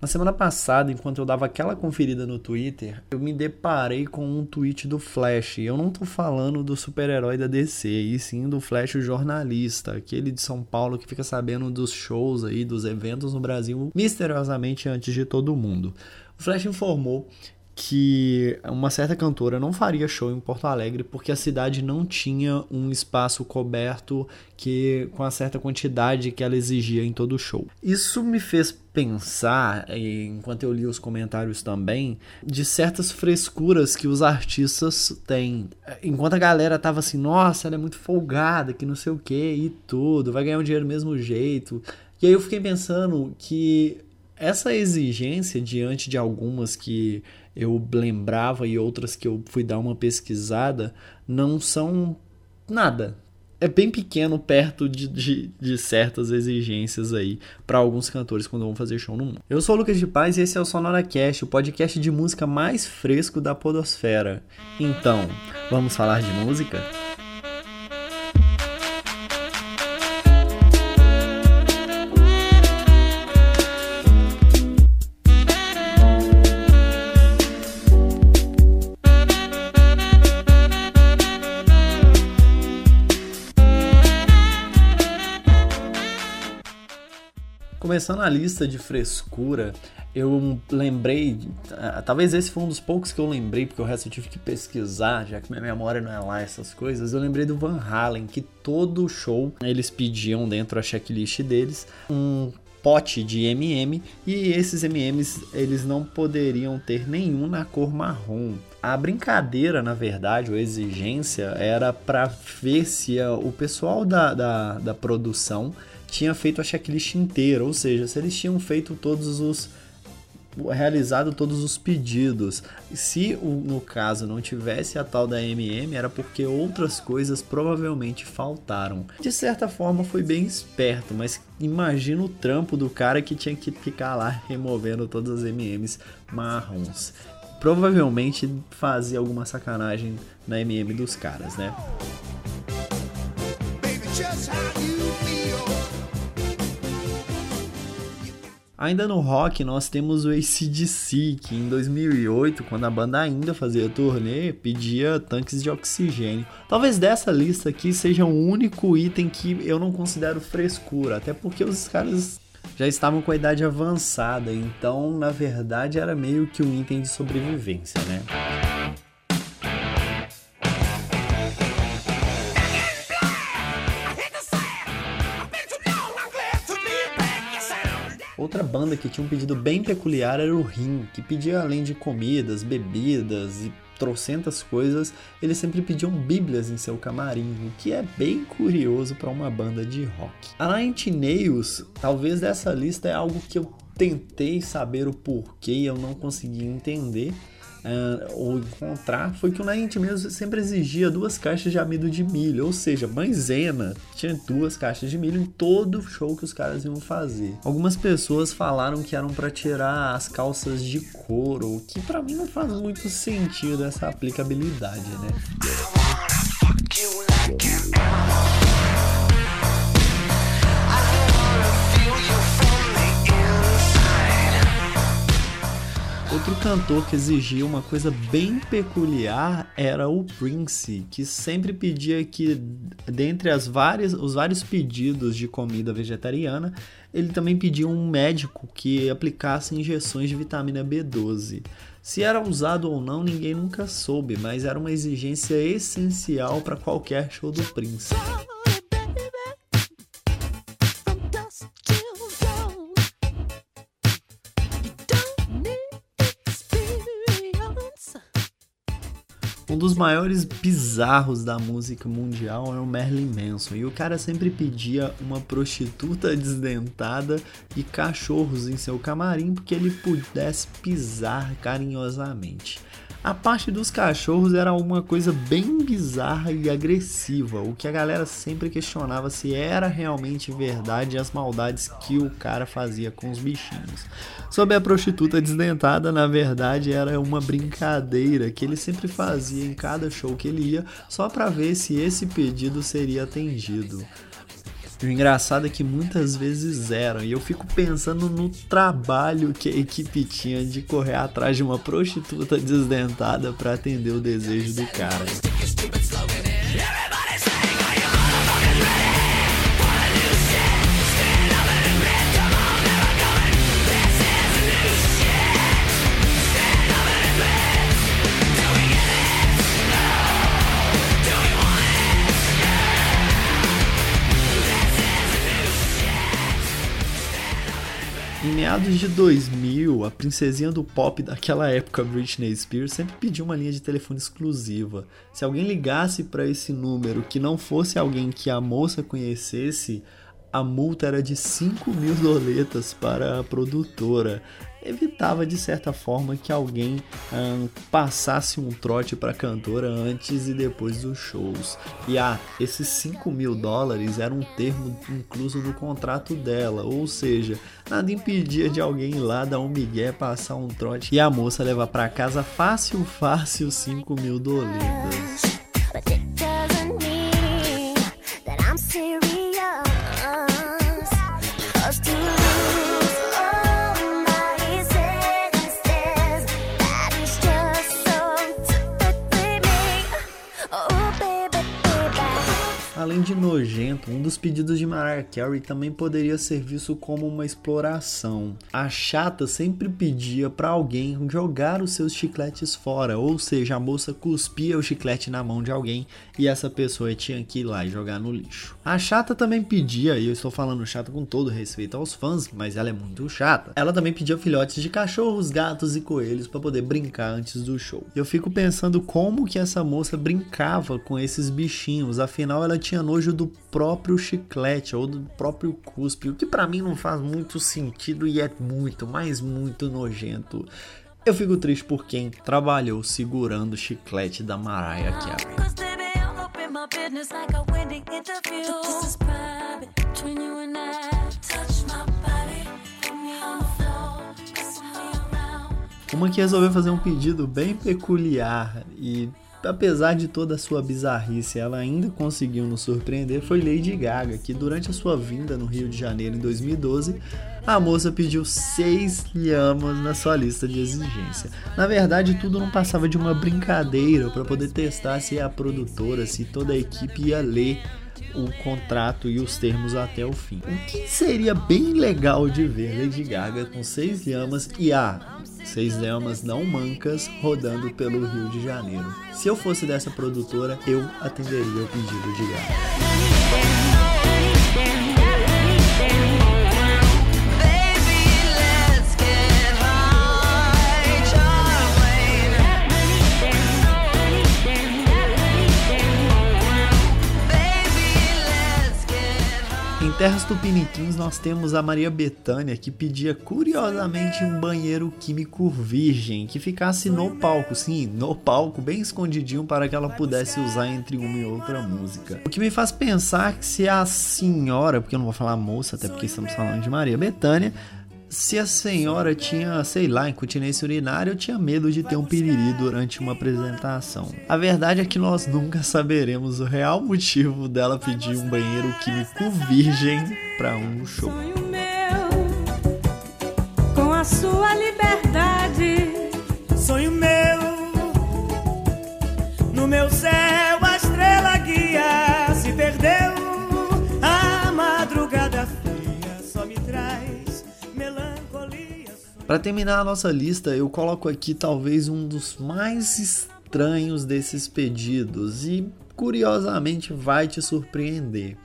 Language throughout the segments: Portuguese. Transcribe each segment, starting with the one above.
Na semana passada, enquanto eu dava aquela conferida no Twitter, eu me deparei com um tweet do Flash. Eu não tô falando do super-herói da DC, e sim do Flash o jornalista, aquele de São Paulo que fica sabendo dos shows aí, dos eventos no Brasil, misteriosamente antes de todo mundo. O Flash informou que uma certa cantora não faria show em Porto Alegre porque a cidade não tinha um espaço coberto que com a certa quantidade que ela exigia em todo o show. Isso me fez pensar, enquanto eu li os comentários também, de certas frescuras que os artistas têm. Enquanto a galera tava assim, nossa, ela é muito folgada, que não sei o que e tudo, vai ganhar um dinheiro do mesmo jeito. E aí eu fiquei pensando que essa exigência diante de algumas que eu lembrava e outras que eu fui dar uma pesquisada não são nada. É bem pequeno perto de, de, de certas exigências aí para alguns cantores quando vão fazer show no mundo. Eu sou o Lucas de Paz e esse é o Sonora Cast, o podcast de música mais fresco da podosfera. Então, vamos falar de música? Começando a lista de frescura, eu lembrei, ah, talvez esse foi um dos poucos que eu lembrei, porque o resto eu tive que pesquisar, já que minha memória não é lá essas coisas. Eu lembrei do Van Halen, que todo show eles pediam dentro da checklist deles um pote de MM e esses MMs eles não poderiam ter nenhum na cor marrom. A brincadeira, na verdade, ou exigência, era para ver se o pessoal da, da, da produção tinha feito a checklist inteira, ou seja, se eles tinham feito todos os realizado todos os pedidos. Se no caso não tivesse a tal da MM, era porque outras coisas provavelmente faltaram. De certa forma foi bem esperto, mas imagina o trampo do cara que tinha que ficar lá removendo todas as MMs marrons. Provavelmente fazia alguma sacanagem na MM dos caras, né? Baby, Ainda no rock, nós temos o ACDC, que em 2008, quando a banda ainda fazia turnê, pedia tanques de oxigênio. Talvez dessa lista aqui seja o único item que eu não considero frescura, até porque os caras já estavam com a idade avançada, então na verdade era meio que um item de sobrevivência, né? Outra banda que tinha um pedido bem peculiar era o Rim, que pedia além de comidas, bebidas e trocentas coisas, eles sempre pediam bíblias em seu camarim, o que é bem curioso para uma banda de rock. A Nine Nails, talvez dessa lista é algo que eu tentei saber o porquê e eu não consegui entender, uh, ou encontrar foi que o Night mesmo sempre exigia duas caixas de amido de milho, ou seja, maisena tinha duas caixas de milho em todo show que os caras iam fazer. Algumas pessoas falaram que eram para tirar as calças de couro, o que para mim não faz muito sentido essa aplicabilidade, né? Outro cantor que exigia uma coisa bem peculiar era o Prince, que sempre pedia que, dentre as várias, os vários pedidos de comida vegetariana, ele também pedia um médico que aplicasse injeções de vitamina B12. Se era usado ou não, ninguém nunca soube, mas era uma exigência essencial para qualquer show do Prince. Um dos maiores bizarros da música mundial é o Marilyn Manson. E o cara sempre pedia uma prostituta desdentada e cachorros em seu camarim porque ele pudesse pisar carinhosamente. A parte dos cachorros era uma coisa bem bizarra e agressiva, o que a galera sempre questionava se era realmente verdade as maldades que o cara fazia com os bichinhos. Sobre a prostituta desdentada, na verdade era uma brincadeira que ele sempre fazia em cada show que ele ia, só para ver se esse pedido seria atendido. E o engraçado é que muitas vezes eram. E eu fico pensando no trabalho que a equipe tinha de correr atrás de uma prostituta desdentada para atender o desejo do cara. Meados de 2000, a princesinha do pop daquela época, Britney Spears, sempre pediu uma linha de telefone exclusiva. Se alguém ligasse para esse número que não fosse alguém que a moça conhecesse, a multa era de 5 mil doletas para a produtora evitava de certa forma que alguém hum, passasse um trote para a cantora antes e depois dos shows. E ah, esses 5 mil dólares era um termo incluso no contrato dela, ou seja, nada impedia de alguém ir lá dar um migué, passar um trote e a moça levar para casa fácil, fácil 5 mil doletas. Além de nojento, um dos pedidos de Mariah Carey também poderia ser visto como uma exploração. A chata sempre pedia para alguém jogar os seus chicletes fora, ou seja, a moça cuspia o chiclete na mão de alguém e essa pessoa tinha que ir lá e jogar no lixo. A chata também pedia, e eu estou falando chata com todo respeito aos fãs, mas ela é muito chata. Ela também pedia filhotes de cachorros, gatos e coelhos para poder brincar antes do show. Eu fico pensando como que essa moça brincava com esses bichinhos, afinal ela tinha nojo do próprio chiclete ou do próprio cuspe, o que para mim não faz muito sentido e é muito, mas muito nojento. Eu fico triste por quem trabalhou segurando o chiclete da Mariah Carey. Uma que resolveu fazer um pedido bem peculiar e apesar de toda a sua bizarrice, ela ainda conseguiu nos surpreender foi Lady Gaga, que durante a sua vinda no Rio de Janeiro em 2012, a moça pediu seis lhamas na sua lista de exigência. Na verdade, tudo não passava de uma brincadeira para poder testar se a produtora, se toda a equipe ia ler o contrato e os termos até o fim. O que seria bem legal de ver Lady Gaga com seis lhamas e a seis lhamas não mancas rodando pelo Rio de Janeiro. Se eu fosse dessa produtora, eu atenderia o pedido de Gaga. Terras tupiniquins nós temos a Maria Bethânia que pedia curiosamente um banheiro químico virgem que ficasse no palco, sim, no palco, bem escondidinho para que ela pudesse usar entre uma e outra música. O que me faz pensar que se a senhora, porque eu não vou falar moça, até porque estamos falando de Maria Bethânia, se a senhora tinha, sei lá, incontinência urinária, eu tinha medo de ter um piriri durante uma apresentação. A verdade é que nós nunca saberemos o real motivo dela pedir um banheiro químico virgem para um show. Com a sua liberdade. Para terminar a nossa lista, eu coloco aqui talvez um dos mais estranhos desses pedidos e curiosamente vai te surpreender.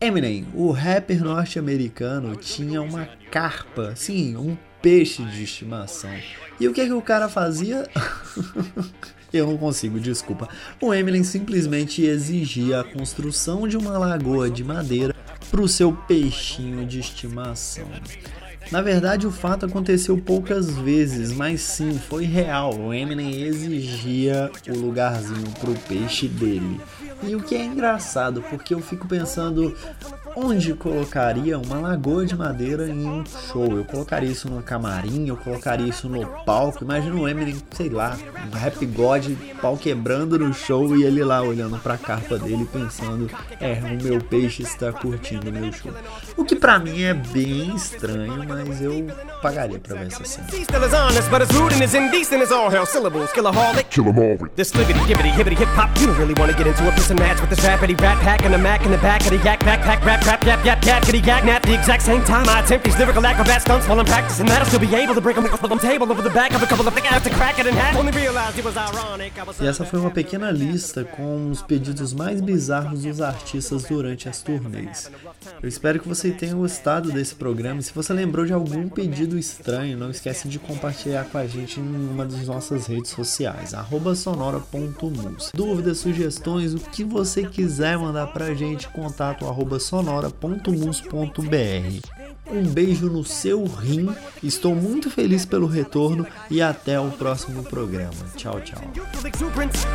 Eminem, o rapper norte-americano, tinha uma carpa, sim, um peixe de estimação. E o que é que o cara fazia? Eu não consigo, desculpa. O Eminem simplesmente exigia a construção de uma lagoa de madeira para o seu peixinho de estimação. Na verdade, o fato aconteceu poucas vezes, mas sim, foi real. O Eminem exigia o lugarzinho pro peixe dele. E o que é engraçado, porque eu fico pensando onde colocaria uma lagoa de madeira em um show. Eu colocaria isso no camarim, eu colocaria isso no palco. Imagina o Eminem, sei lá, um rap god, pau quebrando no show e ele lá olhando pra carpa dele pensando: é, o meu peixe está curtindo o meu show. O que pra mim é bem estranho, mas eu pagaria pra ver essa cena. This libbity, gibbity, hibbity, hip hop. You don't really want to get into a piss and match with this rapidy rat pack and a mac in the back of the yak backpack rap rap yap yap yap kitty yak nap. The exact same time I attempt these lyrical acrobat stunts while I'm practicing that, I'll still be able to break them off the table over the back of a couple of thick to crack it in half. Only realized it was ironic. E essa foi uma pequena lista com os pedidos mais bizarros dos artistas durante as turnês. Eu espero que você tenha gostado desse programa. Se você lembrou de algum pedido estranho, não esquece de compartilhar com a gente em uma das nossas redes sociais, sonora.mus. Dúvidas, sugestões, o que você quiser mandar pra gente, contato sonora.mus.br. Um beijo no seu rim. Estou muito feliz pelo retorno e até o próximo programa. Tchau, tchau.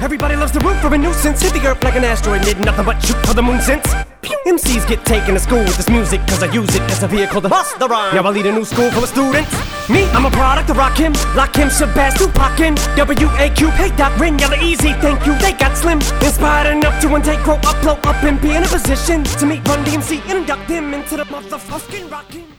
Everybody loves a nuisance. Hit the earth like an asteroid, did nothing but shoot for the moon since. MCs get taken to school with this music cause I use it as a vehicle to bust the rhyme. Now I lead a new school full of students. Me, I'm a product of Rakim, Lakim, Shabazz, Tupac, W-A-Q, hey Doc, Rin, Yella, Easy, thank you, they got slim. Inspired enough to one take, grow up, blow up, and be in a position to meet Run DMC and induct them into the motherfucking rockin'.